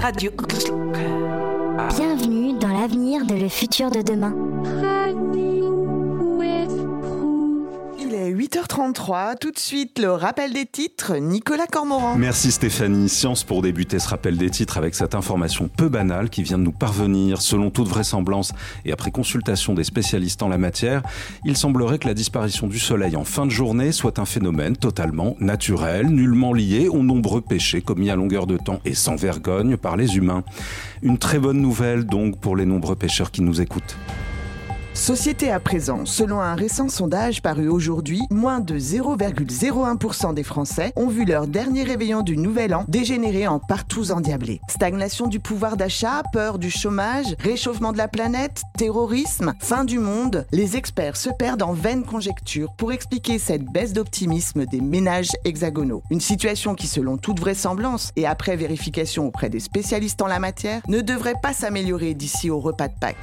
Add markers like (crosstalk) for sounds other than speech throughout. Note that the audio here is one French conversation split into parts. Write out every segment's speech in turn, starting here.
Radio. Bienvenue dans l'avenir de le futur de demain. 8h33, tout de suite le rappel des titres, Nicolas Cormoran. Merci Stéphanie. Science pour débuter ce rappel des titres avec cette information peu banale qui vient de nous parvenir. Selon toute vraisemblance et après consultation des spécialistes en la matière, il semblerait que la disparition du soleil en fin de journée soit un phénomène totalement naturel, nullement lié aux nombreux péchés commis à longueur de temps et sans vergogne par les humains. Une très bonne nouvelle donc pour les nombreux pêcheurs qui nous écoutent. Société à présent, selon un récent sondage paru aujourd'hui, moins de 0,01% des Français ont vu leur dernier réveillon du nouvel an dégénérer en partout endiablés. Stagnation du pouvoir d'achat, peur du chômage, réchauffement de la planète, terrorisme, fin du monde, les experts se perdent en vaines conjectures pour expliquer cette baisse d'optimisme des ménages hexagonaux. Une situation qui, selon toute vraisemblance et après vérification auprès des spécialistes en la matière, ne devrait pas s'améliorer d'ici au repas de Pâques.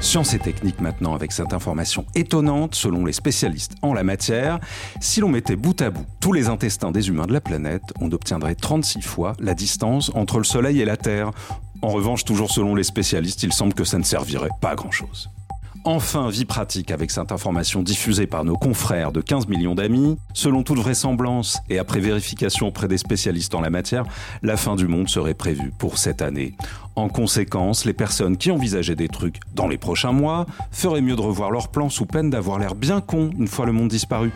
Science et technique maintenant avec cette information étonnante selon les spécialistes en la matière. Si l'on mettait bout à bout tous les intestins des humains de la planète, on obtiendrait 36 fois la distance entre le Soleil et la Terre. En revanche, toujours selon les spécialistes, il semble que ça ne servirait pas à grand-chose. Enfin, vie pratique avec cette information diffusée par nos confrères de 15 millions d'amis. Selon toute vraisemblance et après vérification auprès des spécialistes en la matière, la fin du monde serait prévue pour cette année. En conséquence, les personnes qui envisageaient des trucs dans les prochains mois feraient mieux de revoir leurs plans sous peine d'avoir l'air bien con une fois le monde disparu.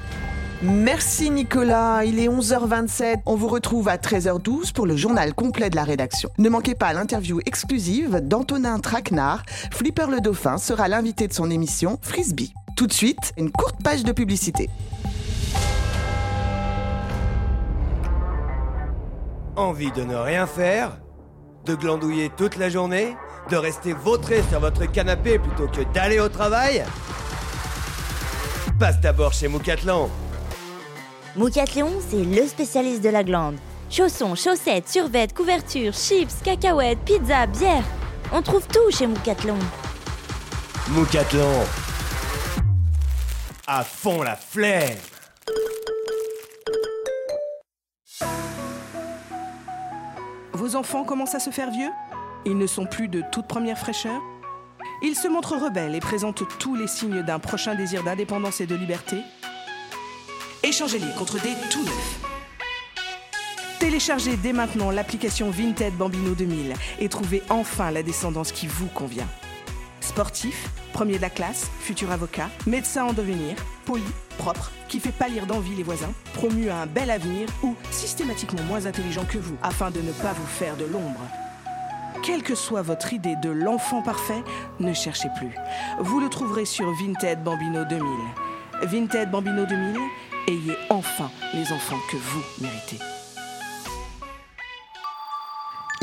Merci Nicolas, il est 11h27. On vous retrouve à 13h12 pour le journal complet de la rédaction. Ne manquez pas l'interview exclusive d'Antonin Traquenard. Flipper le Dauphin sera l'invité de son émission Frisbee. Tout de suite, une courte page de publicité. Envie de ne rien faire? De glandouiller toute la journée De rester vautré sur votre canapé plutôt que d'aller au travail? Passe d'abord chez Moucatlan. Moucathlon, c'est le spécialiste de la glande. Chaussons, chaussettes, survêtes, couvertures, chips, cacahuètes, pizza, bière. On trouve tout chez Moucathlon. Moucatlan. À fond la flemme Vos enfants commencent à se faire vieux Ils ne sont plus de toute première fraîcheur Ils se montrent rebelles et présentent tous les signes d'un prochain désir d'indépendance et de liberté Échangez-les contre des tout neufs. Téléchargez dès maintenant l'application Vinted Bambino 2000 et trouvez enfin la descendance qui vous convient. Sportif, premier de la classe, futur avocat, médecin en devenir, poli, propre, qui fait pâlir d'envie les voisins, promu à un bel avenir ou systématiquement moins intelligent que vous afin de ne pas vous faire de l'ombre. Quelle que soit votre idée de l'enfant parfait, ne cherchez plus. Vous le trouverez sur Vinted Bambino 2000. Vinted Bambino 2000, ayez enfin les enfants que vous méritez.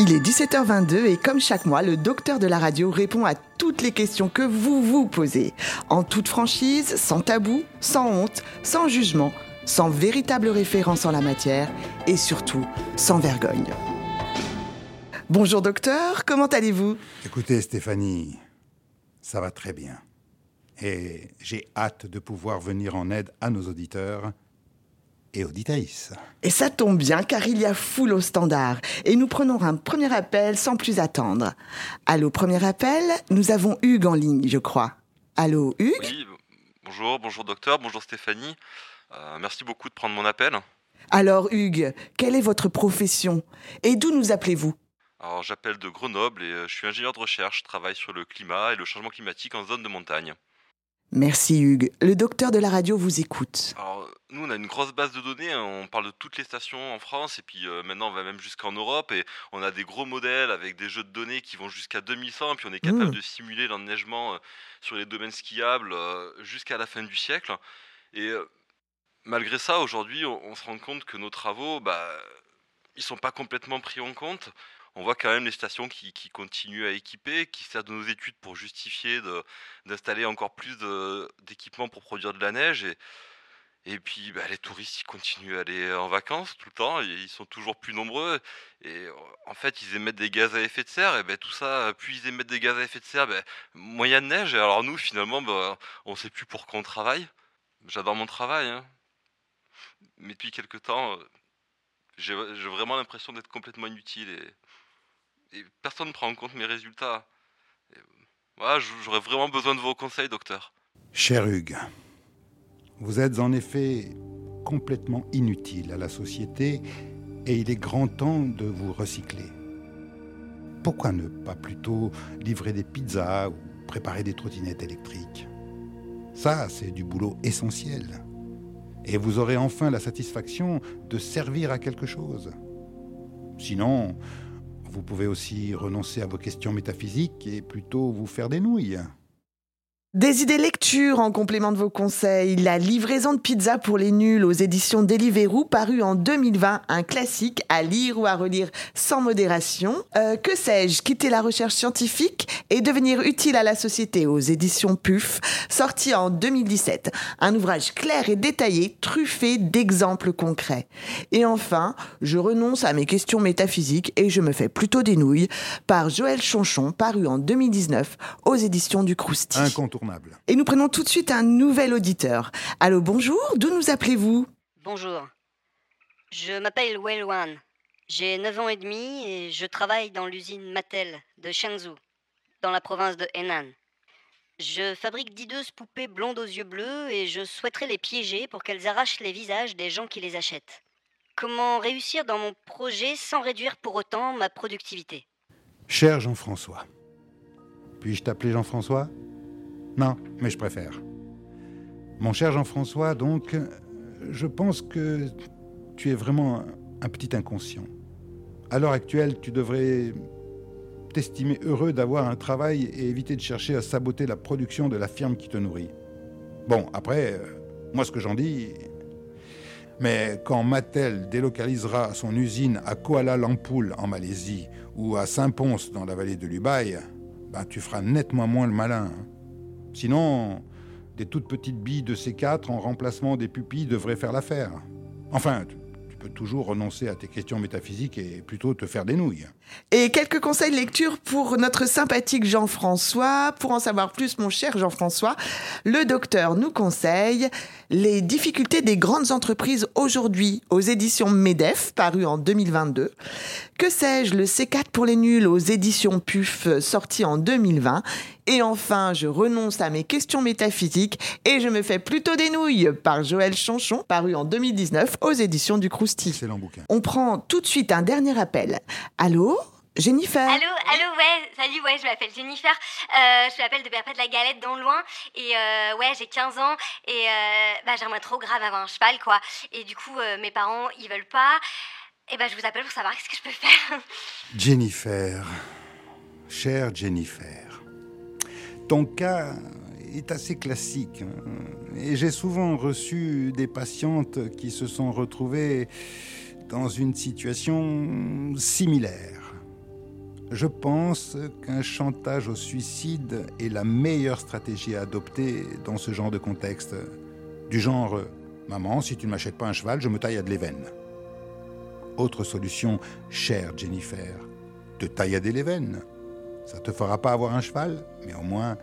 Il est 17h22 et comme chaque mois, le docteur de la radio répond à toutes les questions que vous vous posez. En toute franchise, sans tabou, sans honte, sans jugement, sans véritable référence en la matière et surtout sans vergogne. Bonjour docteur, comment allez-vous? Écoutez Stéphanie, ça va très bien. Et j'ai hâte de pouvoir venir en aide à nos auditeurs et. Et ça tombe bien car il y a foule au standard. Et nous prenons un premier appel sans plus attendre. Allô, premier appel, nous avons Hugues en ligne, je crois. Allô, Hugues? Oui, bonjour, bonjour docteur, bonjour Stéphanie. Euh, merci beaucoup de prendre mon appel. Alors Hugues, quelle est votre profession? Et d'où nous appelez-vous? Alors j'appelle de Grenoble et euh, je suis ingénieur de recherche, je travaille sur le climat et le changement climatique en zone de montagne. Merci Hugues. Le docteur de la radio vous écoute. Alors nous on a une grosse base de données, hein. on parle de toutes les stations en France et puis euh, maintenant on va même jusqu'en Europe et on a des gros modèles avec des jeux de données qui vont jusqu'à 2100 puis on est capable Mmh. de simuler l'enneigement euh, sur les domaines skiables euh, jusqu'à la fin du siècle. Et malgré ça aujourd'hui on, on se rend compte que nos travaux, bah, ils sont pas complètement pris en compte. On voit quand même les stations qui, continuent à équiper, qui servent de nos études pour justifier d'installer encore plus d'équipements pour produire de la neige. Et, puis bah, les touristes ils continuent à aller en vacances tout le temps, ils sont toujours plus nombreux. Et en fait ils émettent des gaz à effet de serre, et ben tout ça, plus ils émettent des gaz à effet de serre, ben, il y a de neige. Et alors nous finalement ben, on sait plus pour quoi on travaille. J'adore mon travail, hein. mais depuis quelques temps euh, j'ai vraiment l'impression d'être complètement inutile personne ne prend en compte mes résultats. j'aurais vraiment besoin de vos conseils, docteur. Cher Hugues, vous êtes en effet complètement inutile à la société et il est grand temps de vous recycler. Pourquoi ne pas plutôt livrer des pizzas ou préparer des trottinettes électriques? Ça, c'est du boulot essentiel. Et vous aurez enfin la satisfaction de servir à quelque chose. Sinon, vous pouvez aussi renoncer à vos questions métaphysiques et plutôt vous faire des nouilles. Des idées lecture en complément de vos conseils. La livraison de pizza pour les nuls aux éditions Deliveroo, paru en 2020, un classique à lire ou à relire sans modération. Euh, que sais-je? Quitter la recherche scientifique et devenir utile à la société aux éditions PUF, sorti en 2017. Un ouvrage clair et détaillé, truffé d'exemples concrets. Et enfin, je renonce à mes questions métaphysiques et je me fais plutôt des nouilles, par Joël Chonchon, paru en 2019 aux éditions du Crousti. Et nous prenons tout de suite un nouvel auditeur. Allô, bonjour, d'où nous appelez-vous? Bonjour. Je m'appelle Wei Wan. J'ai 9 ans et demi et je travaille dans l'usine Mattel de Shenzhou, dans la province de Henan. Je fabrique d'hideuses poupées blondes aux yeux bleus et je souhaiterais les piéger pour qu'elles arrachent les visages des gens qui les achètent. Comment réussir dans mon projet sans réduire pour autant ma productivité? Cher Jean-François, puis-je t'appeler Jean-François? Non, mais je préfère. Mon cher Jean-François, donc, je pense que tu es vraiment un petit inconscient. À l'heure actuelle, tu devrais t'estimer heureux d'avoir un travail et éviter de chercher à saboter la production de la firme qui te nourrit. Bon, après, euh, moi ce que j'en dis, mais quand Mattel délocalisera son usine à Kuala Lumpur en Malaisie ou à Saint-Pons dans la vallée de l'Ubaï, ben, tu feras nettement moins le malin. Hein. Sinon, des toutes petites billes de C4 en remplacement des pupilles devraient faire l'affaire. Enfin, tu peux toujours renoncer à tes questions métaphysiques et plutôt te faire des nouilles. Et quelques conseils de lecture pour notre sympathique Jean-François. Pour en savoir plus, mon cher Jean-François, le docteur nous conseille Les difficultés des grandes entreprises aujourd'hui aux éditions MEDEF, paru en 2022. Que sais-je, le C4 pour les nuls aux éditions PUF, sorti en 2020. Et enfin, je renonce à mes questions métaphysiques et je me fais plutôt des nouilles par Joël Chanchon, paru en 2019 aux éditions du Crousti. Excellent bouquin. On prend tout de suite un dernier appel. Allô? Jennifer? Allô, allô, ouais, salut, ouais, je m'appelle Jennifer. Euh, je m'appelle de Perpète la Galette dans le loin. Et euh, ouais, j'ai 15 ans. Et euh, bah, j'aimerais trop grave avoir un cheval, quoi. Et du coup, euh, mes parents, ils veulent pas. Et bah, je vous appelle pour savoir (laughs) ce que je peux faire. Jennifer, chère Jennifer, ton cas est assez classique. Hein. Et j'ai souvent reçu des patientes qui se sont retrouvées dans une situation similaire. Je pense qu'un chantage au suicide est la meilleure stratégie à adopter dans ce genre de contexte. Du genre Maman, si tu ne m'achètes pas un cheval, je me taille à de l'éveine. Autre solution, chère Jennifer, te taillader les veines. Ça te fera pas avoir un cheval, mais au moins,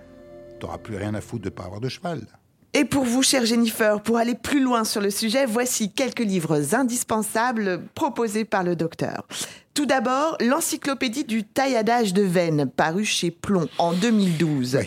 t'auras plus rien à foutre de pas avoir de cheval. Et pour vous, chère Jennifer, pour aller plus loin sur le sujet, voici quelques livres indispensables proposés par le docteur. Tout d'abord, l'encyclopédie du tailladage de veines, paru chez Plomb en 2012.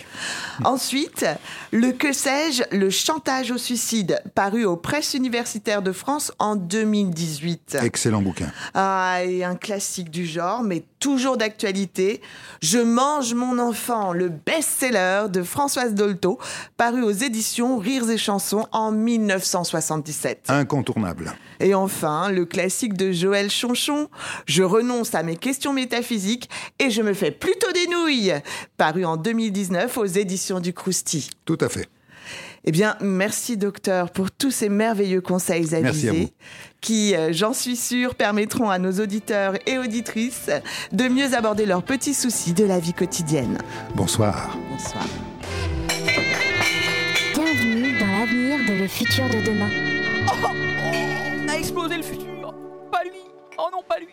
Ensuite, le que sais-je, le chantage au suicide, paru aux presses universitaires de France en 2018. Excellent bouquin. Ah, et un classique du genre, mais toujours d'actualité. Je mange mon enfant, le best-seller de Françoise Dolto, paru aux éditions Rires et Chansons en 1977. Incontournable. Et enfin, le classique de Joël Chonchon, Je renonce à mes questions métaphysiques et je me fais plutôt des nouilles, paru en 2019 aux éditions du Crousti. Tout à fait. Eh bien, merci docteur pour tous ces merveilleux conseils avisés qui, euh, j'en suis sûre, permettront à nos auditeurs et auditrices de mieux aborder leurs petits soucis de la vie quotidienne. Bonsoir. Bonsoir. Bienvenue dans l'avenir de le futur de demain. Oh, oh, on a explosé le futur. Pas lui. Oh non, pas lui.